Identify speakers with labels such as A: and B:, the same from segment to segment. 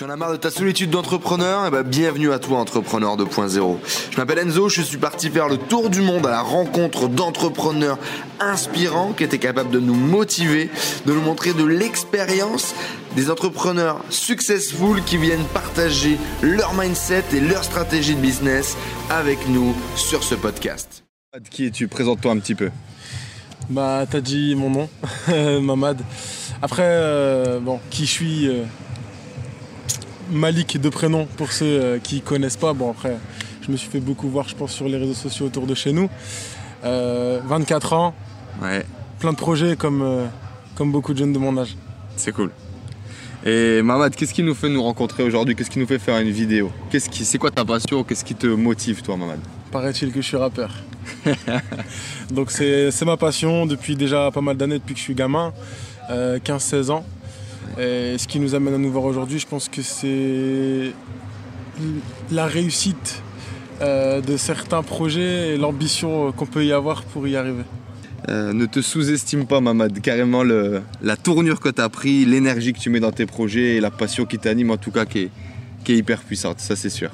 A: Tu en as marre de ta solitude d'entrepreneur? Eh ben, bienvenue à toi, entrepreneur 2.0. Je m'appelle Enzo, je suis parti faire le tour du monde à la rencontre d'entrepreneurs inspirants qui étaient capables de nous motiver, de nous montrer de l'expérience, des entrepreneurs successful qui viennent partager leur mindset et leur stratégie de business avec nous sur ce podcast.
B: Qui es-tu? Présente-toi un petit peu.
C: Bah, t'as dit mon nom, Mamad. Après, euh, bon, qui je suis euh, Malik de prénom pour ceux euh, qui connaissent pas. Bon, après, je me suis fait beaucoup voir, je pense, sur les réseaux sociaux autour de chez nous. 24 ans,
B: Ouais,
C: plein de projets comme, comme beaucoup de jeunes de mon âge.
B: c'est cool. Et Mamad, qu'est-ce qui nous fait nous rencontrer aujourd'hui? Qu'est-ce qui nous fait faire une vidéo? Qu'est-ce qui, C'est quoi ta passion? Qu'est-ce qui te motive, toi, Mamad?
C: Paraît-il que je suis rappeur. Donc c'est c'est ma passion depuis déjà pas mal d'années, depuis que je suis gamin, euh, 15-16 ans. Et ce qui nous amène à nous voir aujourd'hui, je pense que c'est la réussite euh, de certains projets et l'ambition qu'on peut y avoir pour y arriver.
B: Euh, Ne te sous-estime pas, Mamad. Carrément, la tournure que tu as pris, l'énergie que tu mets dans tes projets et la passion qui t'anime, en tout cas, qui est, hyper puissante, ça c'est sûr.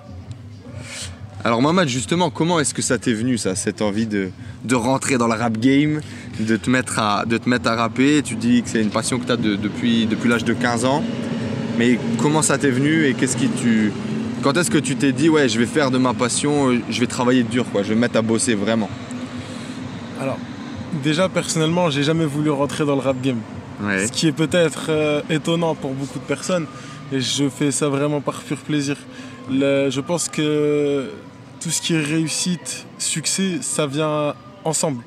B: Alors, Mamad, justement, comment est-ce que ça t'est venu, ça, cette envie de rentrer dans le rap game, de te mettre à, de te mettre à rapper Tu dis que c'est une passion que tu as depuis, depuis l'âge de 15 ans. Mais comment ça t'est venu et qu'est-ce qui tu. Quand est-ce que tu t'es dit, ouais, je vais faire de ma passion, euh, je vais travailler dur, quoi, je vais me mettre à bosser vraiment?
C: Alors, déjà personnellement, j'ai jamais voulu rentrer dans le rap game.
B: Ouais.
C: Ce qui est peut-être euh, étonnant pour beaucoup de personnes. Et je fais ça vraiment par pur plaisir. Le- je pense que tout ce qui est réussite, succès, ça vient ensemble.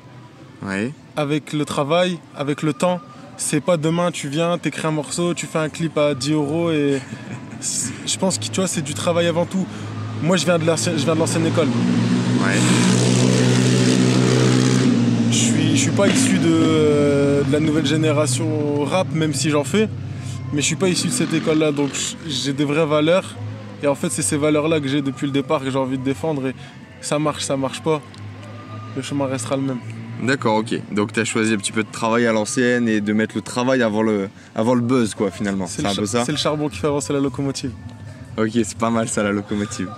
B: Ouais.
C: Avec le travail, avec le temps. C'est pas demain, tu viens, t'écris un morceau, tu fais un clip à 10 euros et je pense que tu vois, c'est du travail avant tout. Moi, je viens de l'ancienne je viens de l'ancienne école.
B: Ouais.
C: Je suis, je suis pas issu de, euh, de la nouvelle génération rap, même si j'en fais. Mais je suis pas issu de cette école-là, donc j'ai des vraies valeurs. Et en fait, c'est ces valeurs-là que j'ai depuis le départ que j'ai envie de défendre. Et ça marche, ça marche pas. Le chemin restera le même.
B: D'accord, ok. Donc tu as choisi un petit peu de travailler à l'ancienne et de mettre le travail avant le, avant le buzz, quoi, finalement. C'est
C: le
B: un
C: cha-
B: peu ça
C: c'est le charbon qui fait avancer la locomotive.
B: Ok, c'est pas mal ça, la locomotive.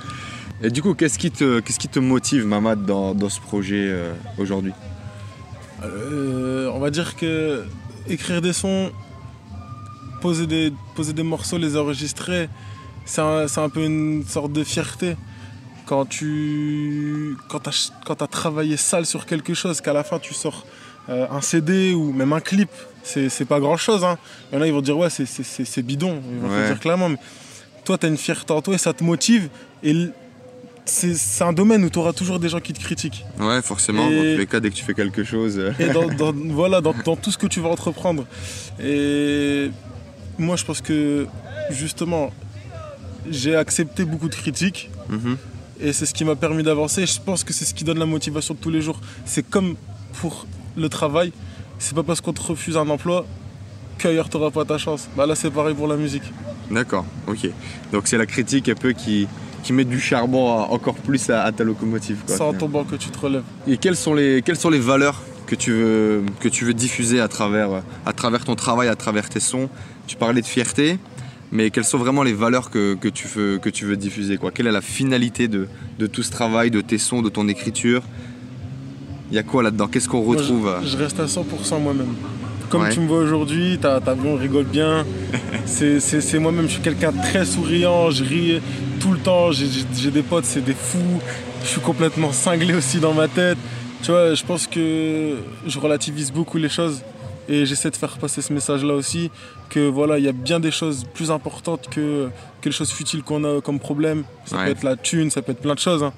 B: Et du coup, qu'est-ce qui te, qu'est-ce qui te motive, Mamad, dans, dans ce projet euh, aujourd'hui?
C: Euh, on va dire que écrire des sons, poser des, poser des morceaux, les enregistrer, c'est un, c'est un peu une sorte de fierté. Quand tu quand as, quand as travaillé sale sur quelque chose, qu'à la fin tu sors euh, un CD ou même un clip, c'est pas grand chose. Hein. Il y en a, ils vont dire ouais, c'est- bidon, ils vont te
B: Ouais.
C: dire clairement. Mais toi, tu as une fierté en toi et ça te motive. Et c'est un domaine où tu auras toujours des gens qui te critiquent.
B: Ouais, forcément.
C: Et-
B: Dans tous les cas, dès que tu fais quelque chose. euh,
C: et dans, dans- voilà, dans, dans tout ce que tu vas entreprendre. Et moi, je pense que justement, j'ai accepté beaucoup de critiques
B: mhm.
C: Et c'est ce qui m'a permis d'avancer. Je pense que c'est ce qui donne la motivation de tous les jours. C'est comme pour le travail, c'est pas parce qu'on te refuse un emploi qu'ailleurs t'auras pas ta chance. Bah là, c'est pareil pour la musique.
B: D'accord, ok. Donc c'est la critique un peu qui, qui met du charbon à- encore plus à, à ta locomotive. Quoi,
C: C'est en tombant que tu te relèves.
B: Et quelles sont les, quelles sont les valeurs que tu veux, que tu veux diffuser à travers, à travers ton travail, à travers tes sons? Tu parlais de fierté, mais quelles sont vraiment les valeurs que, que tu, veux, que tu veux diffuser quoi? Quelle est la finalité de, de tout ce travail, de tes sons, de ton écriture? Il y a quoi là-dedans? Qu'est-ce qu'on
C: Moi, je-
B: retrouve euh?
C: je, reste à 100% moi-même. Comme
B: Ouais.
C: tu me vois aujourd'hui, t'as vu, on rigole bien. C'est- moi-même, je suis quelqu'un de très souriant, je ris tout le temps, j'ai des potes, c'est des fous. Je suis complètement cinglé aussi dans ma tête. Tu vois, je pense que je relativise beaucoup les choses et j'essaie de faire passer ce message-là aussi, que voilà, il y a bien des choses plus importantes que, que les choses futiles qu'on a comme problème. Ça
B: Ouais.
C: peut être la thune, ça peut être plein de choses. hein.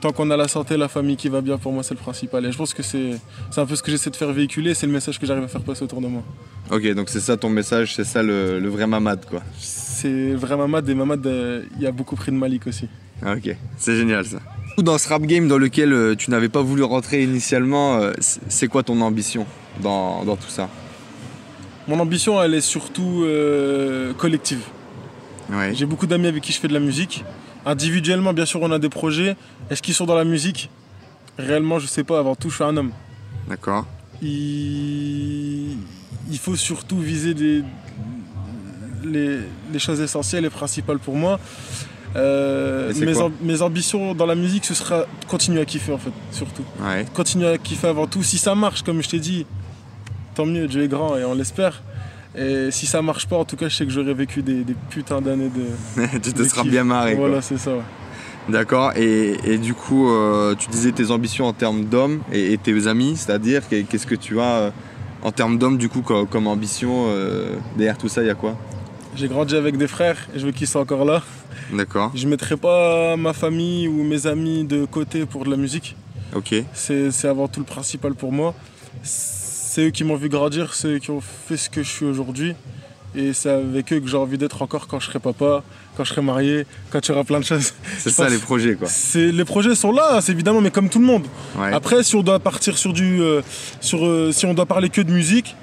C: Tant qu'on a la santé, la famille qui va bien, pour moi, c'est le principal. Et je pense que c'est c'est un peu ce que j'essaie de faire véhiculer, c'est le message que j'arrive à faire passer autour de moi.
B: Ok, donc c'est ça ton message, c'est ça le, le vrai mamad quoi.
C: C'est vrai Mamad et Mamad, euh, il y a beaucoup pris de Malik aussi.
B: Ah, Ok, c'est génial ça. Dans ce rap game dans lequel euh, tu n'avais pas voulu rentrer initialement, euh, c'est quoi ton ambition? Dans, dans tout ça
C: Mon ambition, elle est surtout euh, collective.
B: Ouais.
C: J'ai beaucoup d'amis avec qui je fais de la musique. Individuellement, bien sûr, on a des projets. Est-ce qu'ils sont dans la musique? Réellement, je sais pas. Avant tout, je suis un homme.
B: D'accord.
C: Il, il faut surtout viser des... les, les choses essentielles et principales pour moi. Euh, mes, ambitions dans la musique, ce sera continuer à kiffer en fait, surtout.
B: Ouais.
C: Continuer à kiffer avant tout. Si ça marche, comme je t'ai dit, tant mieux, Dieu est grand et on l'espère. Et si ça marche pas, en tout cas, je sais que j'aurais vécu des, des putains d'années de.
B: tu te
C: de
B: seras
C: kiff.
B: bien marré.
C: Voilà, c'est ça. ouais.
B: D'accord. Et, et du coup, euh, tu disais tes ambitions en termes d'hommes et, et tes amis, c'est-à-dire qu'est- qu'est-ce que tu as euh, en termes d'hommes du coup co- comme, ambition euh, derrière tout ça, il y a quoi?
C: J'ai grandi avec des frères et je veux qu'ils soient encore là.
B: D'accord.
C: Je mettrai pas ma famille ou mes amis de côté pour de la musique.
B: Ok.
C: C'est avant tout le principal pour moi. C'est eux qui m'ont vu grandir, c'est eux qui ont fait ce que je suis aujourd'hui. Et c'est avec eux que j'ai envie d'être encore quand je serai papa, quand je serai marié, quand tu auras plein de choses.
B: C'est ça les projets quoi.
C: C'est- Les projets sont là, c'est évidemment, mais comme tout le monde.
B: Ouais.
C: Après, si on doit partir sur du. euh, sur, euh, si on doit parler que de musique,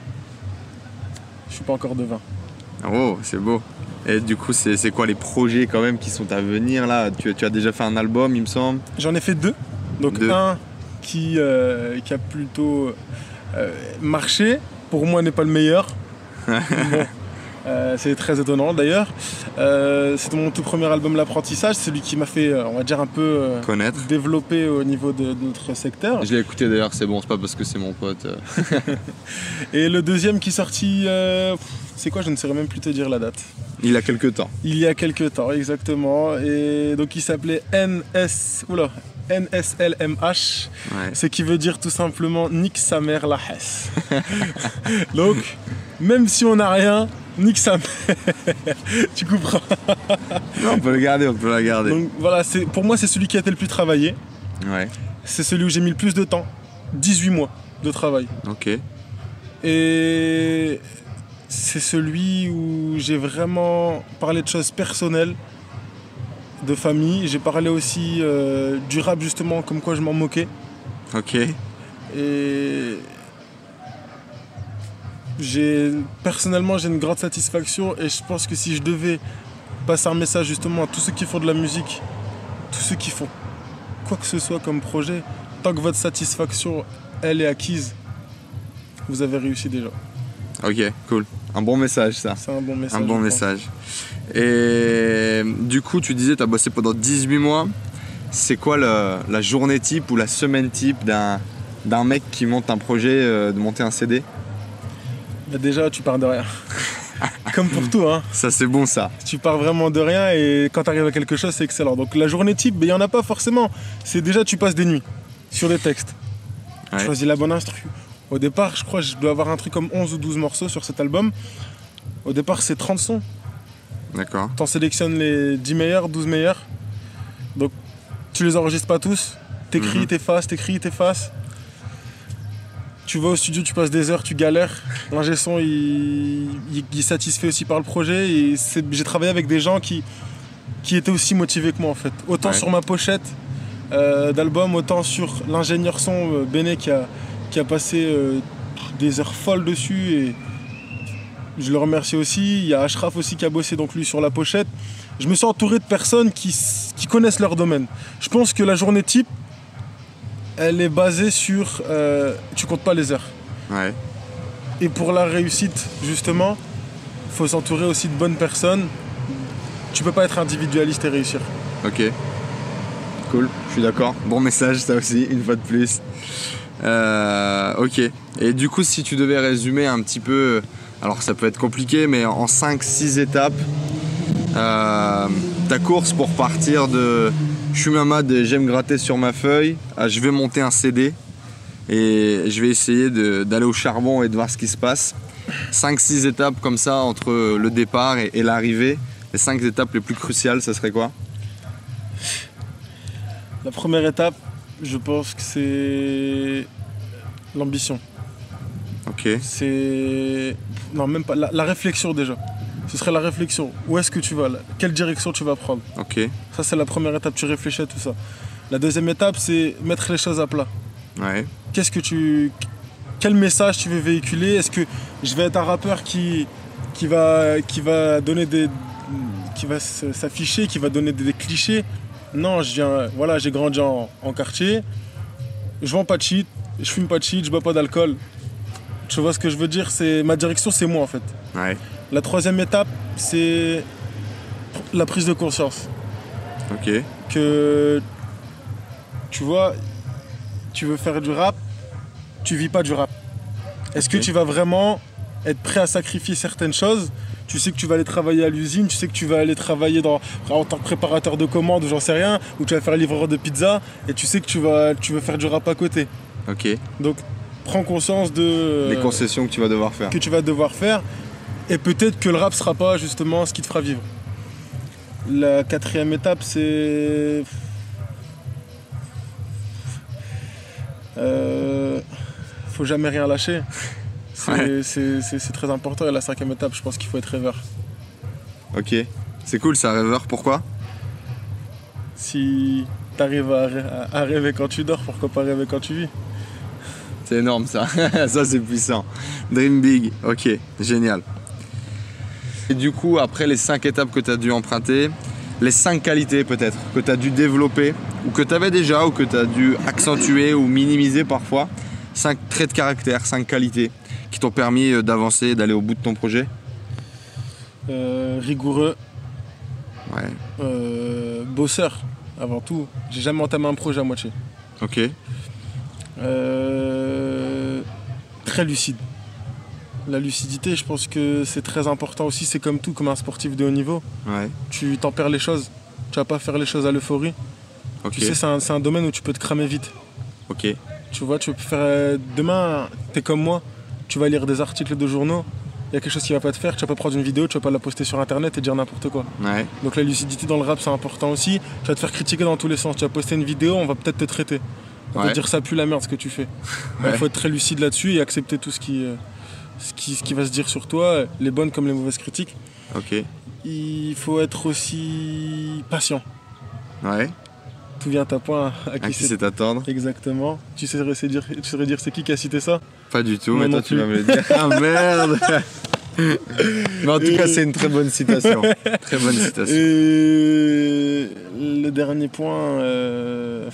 C: je suis pas encore devin.
B: Oh, c'est beau. Et du coup, c'est c'est quoi les projets quand même qui sont à venir là? Tu, tu as déjà fait un album, il me semble?
C: J'en ai fait deux. Donc
B: Deux.
C: un qui, euh, qui a plutôt euh, marché, pour moi n'est pas le meilleur. Bon, euh, c'est très étonnant d'ailleurs. Euh, C'était mon tout premier album L'apprentissage, celui qui m'a fait, on va dire, un peu euh,
B: Connaître.
C: développer au niveau de, de notre secteur.
B: Je l'ai écouté d'ailleurs, c'est bon, c'est pas parce que c'est mon pote. euh.
C: Et le deuxième qui est sorti, euh, c'est quoi? Je ne saurais même plus te dire la date.
B: Il a quelques temps.
C: Il y a quelques temps, exactement. Et donc il s'appelait NS, oula, NSLMH.
B: Ouais.
C: Ce qui veut dire tout simplement nique sa mère la Hesse. Donc, même si on n'a rien, nique sa mère. tu comprends?
B: Non, on peut le garder, on peut la garder.
C: Donc voilà, pour moi, c'est celui qui a été le plus travaillé.
B: Ouais.
C: C'est celui où j'ai mis le plus de temps. 18 mois de travail.
B: Ok.
C: Et c'est celui où j'ai vraiment parlé de choses personnelles, de famille. J'ai parlé aussi euh, du rap, justement, comme quoi je m'en moquais.
B: Ok.
C: Et j'ai personnellement j'ai une grande satisfaction et je pense que si je devais passer un message justement à tous ceux qui font de la musique, tous ceux qui font quoi que ce soit comme projet, tant que votre satisfaction elle est acquise, vous avez réussi déjà.
B: Ok, cool. Un bon message ça.
C: C'est un bon message.
B: Un bon
C: pense.
B: message. Et du coup, tu disais, tu as bossé pendant 18 mois. C'est quoi le- la journée type ou la semaine type d'un d'un mec qui monte un projet, euh, de monter un CD
C: Bah déjà tu pars de rien. comme pour tout hein.
B: Ça, c'est bon ça.
C: Tu pars vraiment de rien et quand tu arrives à quelque chose, c'est excellent. Donc la journée type, il n'y en a pas forcément. C'est déjà tu passes des nuits sur des textes.
B: Ouais.
C: Tu choisis la bonne instru. Au départ, je crois que je dois avoir un truc comme 11 ou 12 morceaux sur cet album. Au départ, c'est 30 sons.
B: D'accord.
C: T'en sélectionnes les 10 meilleurs, 12 meilleurs. Donc tu les enregistres pas tous. T'écris,
B: Mhm.
C: t'effaces, t'écris, t'effaces. Tu vas au studio, tu passes des heures, tu galères. L'ingé son, il, il- satisfait aussi par le projet. J'ai travaillé avec des gens qui, qui étaient aussi motivés que moi en fait. Autant
B: Ouais.
C: sur ma pochette euh, d'album, autant sur l'ingénieur son euh, Béné qui a, qui a passé euh, des heures folles dessus. Et je le remercie aussi. Il y a Ashraf aussi qui a bossé donc lui sur la pochette. Je me suis entouré de personnes qui, connaissent leur domaine. Je pense que la journée type, elle est basée sur. euh, tu comptes pas les heures.
B: Ouais.
C: Et pour la réussite, justement, faut s'entourer aussi de bonnes personnes. Tu peux pas être individualiste et réussir.
B: Ok. Cool, je suis d'accord. Bon message, ça aussi, une fois de plus. Euh, ok. Et du coup, si tu devais résumer un petit peu, alors ça peut être compliqué, mais en 5-6 étapes, euh, ta course pour partir de je suis Mamad et j'aime gratter sur ma feuille à je vais monter un CD et je vais essayer d'aller au charbon et de voir ce qui se passe. 5-6 étapes comme ça entre le départ et, et l'arrivée. Les 5 étapes les plus cruciales, ça serait quoi?
C: La première étape, je pense que c'est l'ambition.
B: Ok.
C: C'est. Non, même pas. La, la réflexion déjà. Ce serait la réflexion. Où est-ce que tu vas? Là Quelle direction tu vas prendre?
B: Ok.
C: Ça, c'est la première étape. Tu réfléchis à tout ça. La deuxième étape, c'est mettre les choses à plat.
B: Ouais.
C: Qu'est-ce que tu. Quel message tu veux véhiculer? Est-ce que je vais être un rappeur qui, qui, va, qui va donner des. qui va s'afficher, qui va donner des, des clichés? Non, je viens. Voilà, j'ai grandi en, en quartier. Je vends pas de shit, je fume pas de shit, je bois pas d'alcool. Tu vois ce que je veux dire? C'est ma direction, c'est moi en fait.
B: Ouais.
C: La troisième étape, c'est la prise de conscience.
B: Ok.
C: Que tu vois, tu veux faire du rap, tu vis pas du rap. Est-ce que tu vas vraiment être prêt à sacrifier certaines choses Tu sais que tu vas aller travailler à l'usine, tu sais que tu vas aller travailler dans, en tant que préparateur de commandes ou j'en sais rien, ou tu vas faire livreur de pizza, et tu sais que tu, vas, tu veux faire du rap à côté.
B: Ok.
C: Donc prends conscience de
B: Les concessions que tu vas devoir faire.
C: que tu vas devoir faire, et peut-être que le rap sera pas justement ce qui te fera vivre. La quatrième étape, c'est. Euh, faut jamais rien lâcher. C'est c'est- c'est- c'est très important. Et la cinquième étape, je pense qu'il faut être rêveur.
B: Ok. C'est cool, ça, rêveur. Pourquoi?
C: Si t'arrives à, rê- à- à rêver quand tu dors, pourquoi pas rêver quand tu vis?
B: C'est énorme, ça. ça, c'est puissant. Dream big. Ok. Génial. Et du coup, après les cinq étapes que tu as dû emprunter, les cinq qualités peut-être que tu as dû développer, ou que tu avais déjà, ou que tu as dû accentuer ou minimiser parfois, cinq traits de caractère, cinq qualités qui t'ont permis euh, d'avancer, d'aller au bout de ton projet
C: Euh, Rigoureux,
B: Ouais.
C: euh, bosseur avant tout. J'ai jamais entamé un projet à moitié.
B: Ok.
C: Euh, très lucide. La lucidité, je pense que c'est très important aussi. C'est comme tout, comme un sportif de haut niveau.
B: Ouais.
C: Tu t'en perds les choses. Tu vas pas faire les choses à l'euphorie.
B: Ok.
C: Tu sais, c'est un, un domaine où tu peux te cramer vite.
B: Ok.
C: Tu vois, tu peux faire. Demain, t'es comme moi. Tu vas lire des articles de journaux. Il y a quelque chose qui va pas te faire. Tu vas pas prendre une vidéo, tu vas pas la poster sur internet et dire n'importe quoi.
B: Ouais.
C: Donc la lucidité dans le rap, c'est important aussi. Tu vas te faire critiquer dans tous les sens. Tu vas poster une vidéo, on va peut-être te traiter. On va
B: Ouais.
C: te dire ça pue la merde ce que tu fais. Il
B: Ouais.
C: faut être très lucide là-dessus et accepter tout ce qui, euh, ce, qui, ce qui va se dire sur toi, les bonnes comme les mauvaises critiques.
B: Ok.
C: Il faut être aussi patient.
B: Ouais.
C: Tout vient à point à
B: À
C: qui
B: qui
C: c'est.
B: attendre
C: Exactement. Tu saurais, dire, tu saurais dire c'est qui qui a cité ça
B: Pas du tout, mais toi tu vas me le dire. Ah merde Mais en tout cas, c'est une très bonne citation. Très bonne citation.
C: Et le dernier point. euh,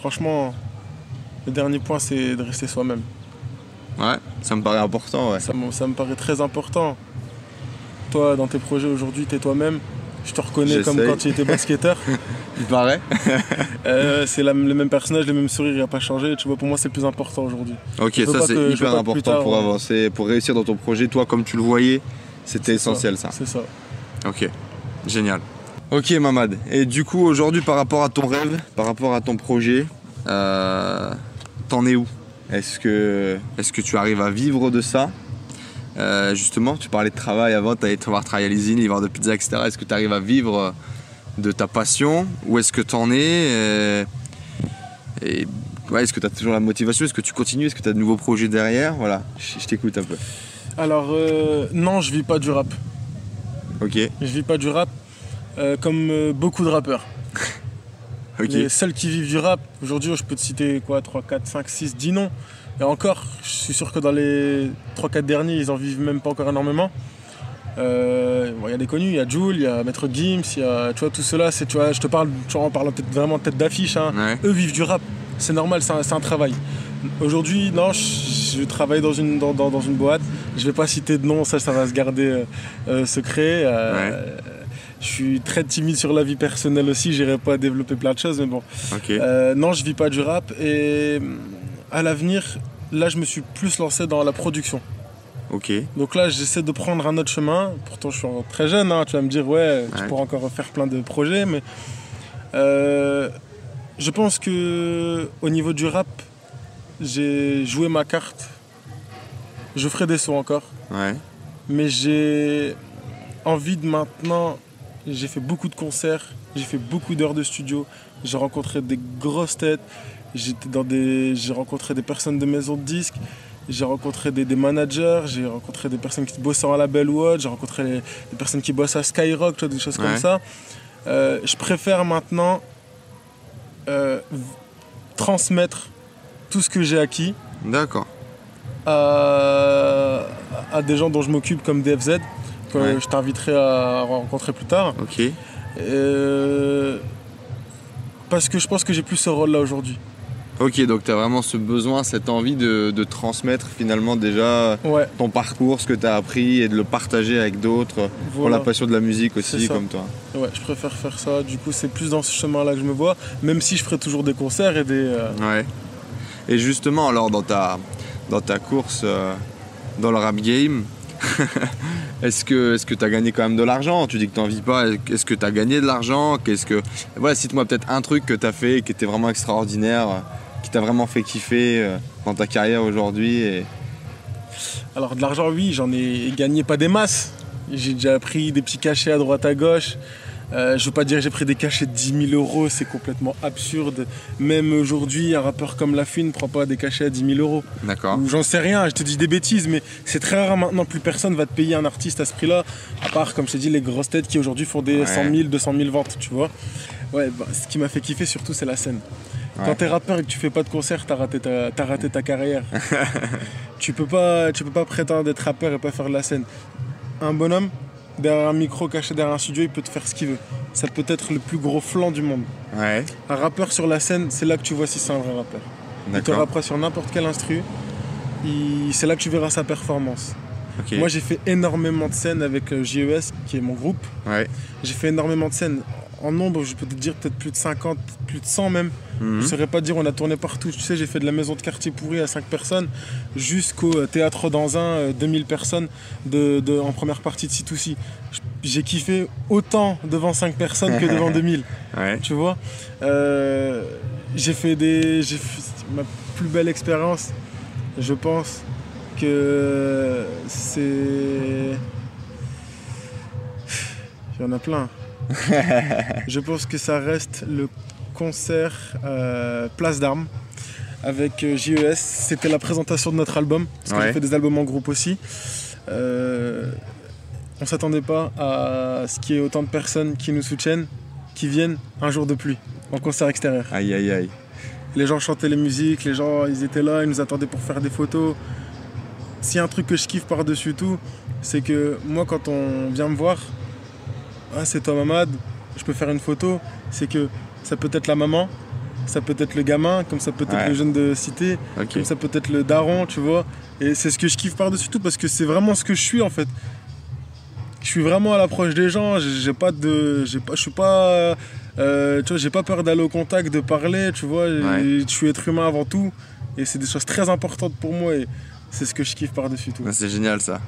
C: Franchement, le dernier point, c'est de rester soi-même.
B: Ouais, ça me paraît important, ouais.
C: Ça me paraît très important. Toi, dans tes projets aujourd'hui, t'es toi-même. Je te reconnais comme quand tu étais basketteur.
B: Il paraît
C: Euh, c'est le même personnage, le même sourire, il n'a pas changé. Tu vois, pour moi, c'est le plus important aujourd'hui.
B: Ok, ça c'est hyper important
C: tard,
B: pour
C: on-
B: avancer, pour réussir dans ton projet. Toi, comme tu le voyais, c'était essentiel ça.
C: C'est ça.
B: Ok, génial. Ok, Mamad. Et du coup, aujourd'hui, par rapport à ton rêve, par rapport à ton projet, euh, t'en es où? Est-ce que, est que tu arrives à vivre de ça? Euh, Justement, tu parlais de travail avant, tu allais devoir travailler à l'usine, livreur de pizza, etc. Est-ce que tu arrives à vivre euh, de ta passion? Où est-ce que t'en es Euh, Et ouais, est-ce que tu as toujours la motivation? Est-ce que tu continues? Est-ce que tu as de nouveaux projets derrière? Voilà, je, je t'écoute un peu.
C: Alors, euh, non, je vis pas du rap.
B: Ok,
C: Je vis pas du rap euh, comme beaucoup de rappeurs.
B: ok.
C: Les seuls qui vivent du rap, aujourd'hui, je peux te citer quoi 3, 4, 5, 6, 10 noms. Et encore, je suis sûr que dans les 3-4 derniers, ils en vivent même pas encore énormément. Euh, bon, Il y a des connus, il y a Jules, il y a Maître Gims, il y a tu vois, tout cela, c'est, tu vois, je te parle tu vois, en parlant peut-être vraiment tête d'affiche. hein.
B: Ouais.
C: Eux vivent du rap, c'est normal, c'est un, travail. Aujourd'hui, non, je, je travaille dans une, dans, dans- dans une boîte. Je vais pas citer de nom, ça, ça va se garder euh, euh, secret. Euh, Je suis très timide sur la vie personnelle aussi, j'irai pas développer plein de choses, mais bon. Non, je vis pas du rap et à l'avenir, là, je me suis plus lancé dans la production.
B: Ok.
C: Donc là, j'essaie de prendre un autre chemin. Pourtant, je suis très jeune. hein. Tu vas me dire, ouais, tu
B: Ouais.
C: pourras encore faire plein de projets, mais euh, je pense que au niveau du rap, j'ai joué ma carte. Je ferai des sons encore,
B: Ouais.
C: mais j'ai envie de maintenant. J'ai fait beaucoup de concerts, j'ai fait beaucoup d'heures de studio, j'ai rencontré des grosses têtes, j'étais dans des, j'ai rencontré des personnes de maisons de disques, j'ai rencontré des, des managers, j'ai rencontré des personnes qui bossent en label ou autre, j'ai rencontré les- des personnes qui bossent à Skyrock, tu vois, des choses comme ça. Euh, je préfère maintenant euh, transmettre tout ce que j'ai acquis
B: D'accord.
C: à, à des gens dont je m'occupe comme DFZ, que
B: Ouais.
C: je t'inviterai à rencontrer plus tard.
B: Ok.
C: Euh, parce que je pense que j'ai plus ce rôle-là aujourd'hui.
B: Ok, donc tu as vraiment ce besoin, cette envie de, de transmettre finalement déjà
C: Ouais,
B: ton parcours, ce que tu as appris et de le partager avec d'autres pour la passion de la musique aussi comme toi.
C: Ouais, je préfère faire ça. Du coup, c'est plus dans ce chemin-là que je me vois. Même si je ferai toujours des concerts et des. euh,
B: Ouais. Et justement, alors dans ta, dans ta course euh, dans le rap game, est-ce que est-ce que tu as gagné quand même de l'argent? Tu dis que tu n'en vis pas. Est-ce que tu as gagné de l'argent? Qu'est-ce que voilà, cite-moi peut-être un truc que tu as fait qui était vraiment extraordinaire, qui t'a vraiment fait kiffer euh, dans ta carrière aujourd'hui et...
C: Alors, de l'argent, oui, j'en ai gagné pas des masses. J'ai déjà pris des petits cachets à droite à gauche. Euh, je veux pas dire que j'ai pris des cachets de 10 000 euros, c'est complètement absurde. Même aujourd'hui, un rappeur comme Lafouine ne prend pas des cachets à 10 000 euros.
B: D'accord.
C: J'en sais rien, je te dis des bêtises, mais c'est très rare maintenant, plus personne va te payer un artiste à ce prix-là, à part, comme je t'ai dit, les grosses têtes qui aujourd'hui font des
B: Ouais.
C: 100 000, 200 000 ventes, tu vois. Ouais, bah, ce qui m'a fait kiffer surtout, c'est la scène.
B: Ouais.
C: Quand t'es rappeur et que tu fais pas de concert, t'as raté ta, t'as raté ta carrière. tu, peux pas, tu peux pas prétendre d'être rappeur et pas faire de la scène. Un bonhomme, derrière un micro caché derrière un studio, il peut te faire ce qu'il veut. Ça peut être le plus gros flanc du monde.
B: Ouais.
C: Un rappeur sur la scène, c'est là que tu vois si c'est un vrai rappeur. Il te rappera sur n'importe quel instru. Il- C'est là que tu verras sa performance. Moi, j'ai fait énormément de scènes avec euh, JES, qui est mon groupe.
B: Ouais.
C: J'ai fait énormément de scènes. En nombre, je peux te dire peut-être plus de 50, plus de 100 même.
B: Mhm.
C: Je saurais pas dire, on a tourné partout. Tu sais, j'ai fait de la maison de quartier pourri à 5 personnes jusqu'au euh, théâtre d'Anzin, euh, 2000 personnes de, de- en première partie de C2C. J- J'ai kiffé autant devant 5 personnes que devant 2000
B: Ouais.
C: tu vois. Euh, j'ai fait des. J'ai fait ma plus belle expérience, je pense que c'est. Il y en a plein. je pense que ça reste le concert euh, Place d'Armes avec euh, JES. C'était la présentation de notre album, parce que
B: Ouais.
C: j'ai fait des albums en groupe aussi. Euh, on s'attendait pas à ce qu'il y ait autant de personnes qui nous soutiennent, qui viennent un jour de pluie en concert extérieur.
B: Aïe aïe aïe.
C: Les gens chantaient les musiques, les gens ils étaient là, ils nous attendaient pour faire des photos. S'il y a un truc que je kiffe par-dessus tout, c'est que moi quand on vient me voir, ah c'est toi Mamad, je peux faire une photo, c'est que ça peut être la maman, ça peut être le gamin, comme ça peut être
B: Ouais.
C: le jeune de cité, comme ça peut être le daron, tu vois. Et c'est ce que je kiffe par-dessus tout parce que c'est vraiment ce que je suis en fait. Je suis vraiment à l'approche des gens, j'ai pas de. j'ai Pas, je suis pas. euh, tu vois, j'ai pas peur d'aller au contact, de parler, tu vois.
B: Ouais.
C: Je suis être humain avant tout. Et c'est des choses très importantes pour moi et c'est ce que je kiffe par-dessus tout.
B: C'est génial ça.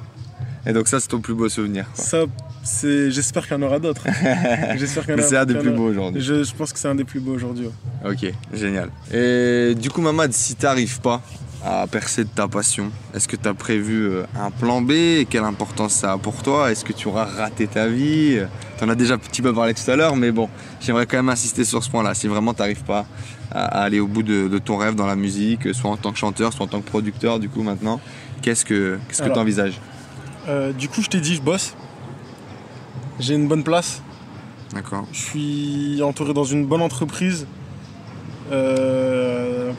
B: Et donc ça c'est ton plus beau souvenir. quoi.
C: Ça. J'espère qu'il y en aura d'autres. J'espère qu'il y en
B: Mais
C: a-
B: c'est un des plus beaux aujourd'hui.
C: Je, je pense que c'est un des plus beaux aujourd'hui. ouais.
B: Ok, génial. Et du coup, Mamad, si t'arrives pas à percer de ta passion, est-ce que tu as prévu euh, un plan B? Et Quelle importance ça a pour toi? Est-ce que tu auras raté ta vie? Tu en as déjà un petit peu parlé tout à l'heure, mais bon, j'aimerais quand même insister sur ce point-là. Si vraiment t'arrives pas à, aller au bout de, de ton rêve dans la musique, soit en tant que chanteur, soit en tant que producteur, du coup, maintenant, qu'est-ce que qu'est-ce que
C: Alors.
B: tu envisages
C: Euh, du coup, je t'ai dit, je bosse. J'ai une bonne place.
B: D'accord.
C: Je suis entouré dans une bonne entreprise. Euh,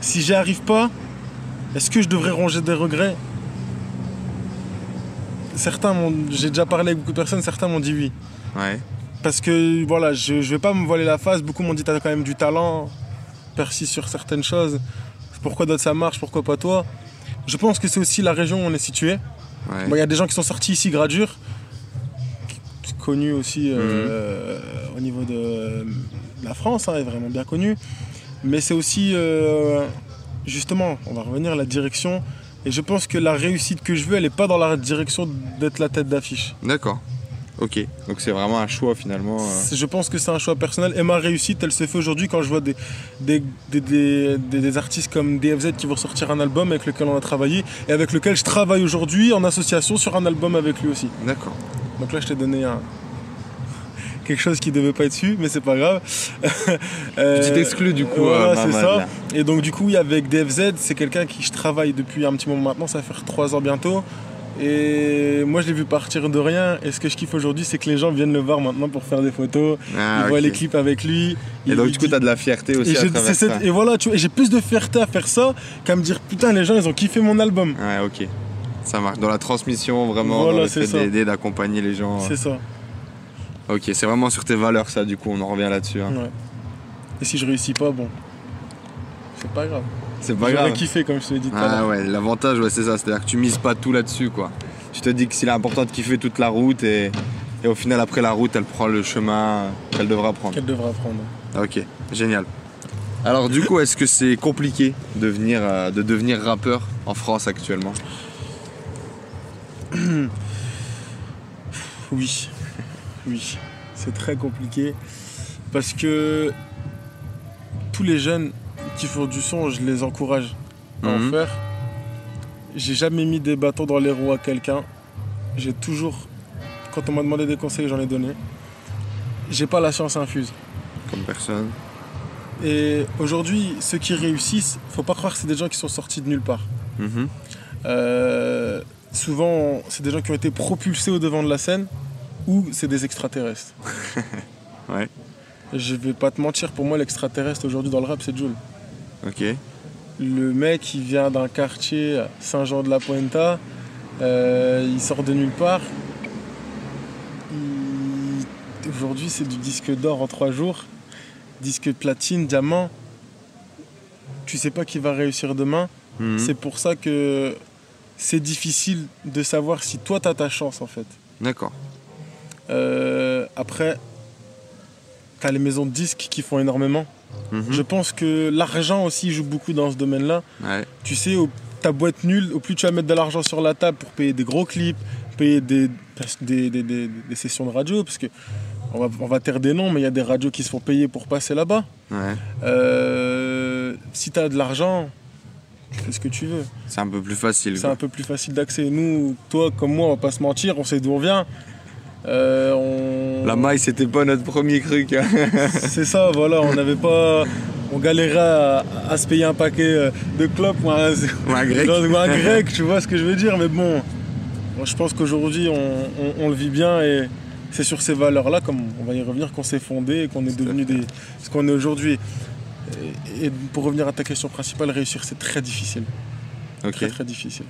C: si j'y arrive pas, est-ce que je devrais ranger des regrets? Certains m'ont. J'ai déjà parlé avec beaucoup de personnes, certains m'ont dit oui.
B: Ouais.
C: Parce que voilà, je, je vais pas me voiler la face. Beaucoup m'ont dit t'as quand même du talent, persiste sur certaines choses. Pourquoi d'autres ça marche, pourquoi pas toi? Je pense que c'est aussi la région où on est situé.
B: Ouais.
C: Bon, Il y a des gens qui sont sortis ici Gradure, connus aussi euh, au niveau de la France, hein, est vraiment bien connu. Mais c'est aussi, euh, justement, on va revenir à la direction. Et je pense que la réussite que je veux, elle n'est pas dans la direction d'être la tête d'affiche.
B: D'accord. Ok. Donc c'est vraiment un choix finalement. euh.
C: Je pense que c'est un choix personnel. Et ma réussite, elle se fait aujourd'hui quand je vois des, des, des, des- des- des artistes comme DFZ qui vont sortir un album avec lequel on a travaillé et avec lequel je travaille aujourd'hui en association sur un album avec lui aussi.
B: D'accord.
C: Donc là, je t'ai donné un... quelque chose qui devait pas être su, mais c'est pas grave. Euh,
B: Petite exclue, du coup,
C: Voilà,
B: euh,
C: c'est ça.
B: là.
C: Et donc du coup, avec DFZ, c'est quelqu'un qui je travaille depuis un petit moment maintenant, ça va faire trois ans bientôt. Et moi, je l'ai vu partir de rien. Et ce que je kiffe aujourd'hui, c'est que les gens viennent le voir maintenant pour faire des photos.
B: Ah,
C: ils voient les clips avec lui.
B: Et donc du coup,
C: disent-
B: tu as de la fierté aussi
C: et,
B: à
C: j'ai-
B: travers
C: c'est
B: ça.
C: cette- et voilà, tu vois, j'ai plus de fierté à faire ça qu'à me dire putain, les gens ils ont kiffé mon album.
B: Ouais, ok. Ça marche. Dans la transmission, vraiment,
C: Voilà,
B: dans le
C: c'est
B: fait
C: ça.
B: d'aider, d'accompagner les gens.
C: C'est ça.
B: Ok, c'est vraiment sur tes valeurs, ça, du coup, on en revient là-dessus. hein.
C: Ouais. Et si je réussis pas, bon, C'est pas grave.
B: C'est pas
C: J'aurais
B: grave.
C: kiffé, comme je te l'ai dit tout
B: Ah ouais, l'avantage, ouais, c'est ça. C'est-à-dire que tu mises pas tout là-dessus, quoi. Tu te dis que c'est important de kiffer toute la route et, et au final, après la route, elle prend le chemin qu'elle devra prendre.
C: Qu'elle devra prendre.
B: Ok, génial. Alors du coup, est-ce que c'est compliqué de, venir, euh, de devenir rappeur en France actuellement?
C: Oui, oui, c'est très compliqué parce que tous les jeunes qui font du son, je les encourage à en
B: Mhm.
C: faire. J'ai jamais mis des bâtons dans les roues à quelqu'un. J'ai toujours, quand on m'a demandé des conseils, j'en ai donné. J'ai pas la science infuse.
B: Comme personne.
C: Et aujourd'hui, ceux qui réussissent, faut pas croire que c'est des gens qui sont sortis de nulle part.
B: Mhm.
C: Euh, souvent, c'est des gens qui ont été propulsés au devant de la scène ou c'est des extraterrestres.
B: Ouais.
C: Je vais pas te mentir, pour moi, l'extraterrestre aujourd'hui dans le rap, c'est Jules.
B: Ok.
C: Le mec, il vient d'un quartier à Saint-Jean-de-la-Puenta, euh, il sort de nulle part. Il- Aujourd'hui, c'est du disque d'or en trois jours, disque de platine, diamant. Tu sais pas qui va réussir demain.
B: Mhm.
C: C'est pour ça que c'est difficile de savoir si toi, tu as ta chance en fait.
B: D'accord.
C: Euh, après, tu as les maisons de disques qui font énormément.
B: Mhm.
C: Je pense que l'argent aussi joue beaucoup dans ce domaine-là.
B: Ouais.
C: Tu sais, au- ta boîte nulle, au plus tu vas mettre de l'argent sur la table pour payer des gros clips, payer des, des, des- des- des sessions de radio, parce que on va, on va taire des noms, mais il y a des radios qui se font payer pour passer là-bas.
B: Ouais.
C: Euh, si tu as de l'argent, fais ce que tu veux.
B: C'est un peu plus facile.
C: C'est un peu plus facile d'accès. Nous, toi comme moi, on va pas se mentir, on sait d'où on vient. Euh, on...
B: La maille, c'était pas notre premier truc. hein.
C: C'est ça, voilà, on n'avait pas. On galérait à, à se payer un paquet euh, de clopes ou un,
B: Ou un grec.
C: ou un grec, tu vois ce que je veux dire. Mais bon, je pense qu'aujourd'hui, on, on- on le vit bien et c'est sur ces valeurs-là, comme on va y revenir, qu'on s'est fondé et qu'on est devenu des, ce qu'on est aujourd'hui. Et, pour revenir à ta question principale, réussir, c'est très difficile.
B: Ok.
C: Très, très difficile.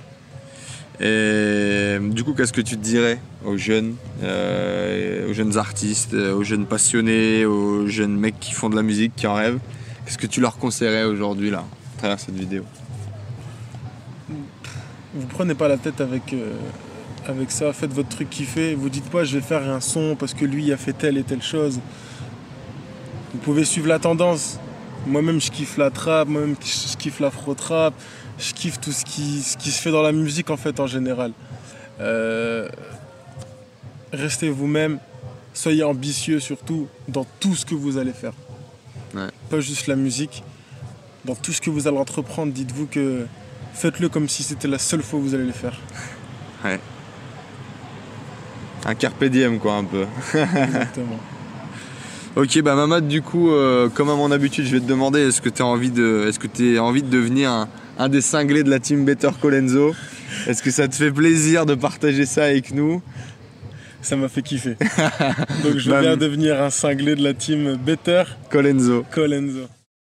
B: Et du coup, qu'est-ce que tu te dirais aux jeunes, euh, aux jeunes artistes, euh, aux jeunes passionnés, aux jeunes mecs qui font de la musique, qui en rêvent? Qu'est-ce que tu leur conseillerais aujourd'hui, là, à travers cette vidéo?
C: Vous prenez pas la tête avec, euh, avec ça, faites votre truc kiffé. Vous dites pas je vais faire un son parce que lui a fait telle et telle chose. Vous pouvez suivre la tendance. Moi-même je kiffe la trap, moi-même je kiffe l'afro trap, je kiffe tout ce qui, ce qui se fait dans la musique en fait en général. Euh, restez vous-même, soyez ambitieux surtout dans tout ce que vous allez faire.
B: Ouais.
C: Pas juste la musique. Dans tout ce que vous allez entreprendre, dites-vous que faites-le comme si c'était la seule fois que vous allez le faire.
B: Un carpe diem, quoi, un peu.
C: Exactement.
B: Ok, bah Mamad, du coup, euh, comme à mon habitude, je vais te demander est-ce que tu as envie de, est-ce que tu envie de devenir un, un des cinglés de la team Better Colenso? Est-ce que ça te fait plaisir de partager ça avec nous?
C: Ça m'a fait kiffer. Donc je veux
B: Bah,
C: bien devenir un cinglé de la team Better
B: Colenso.
C: Colenso.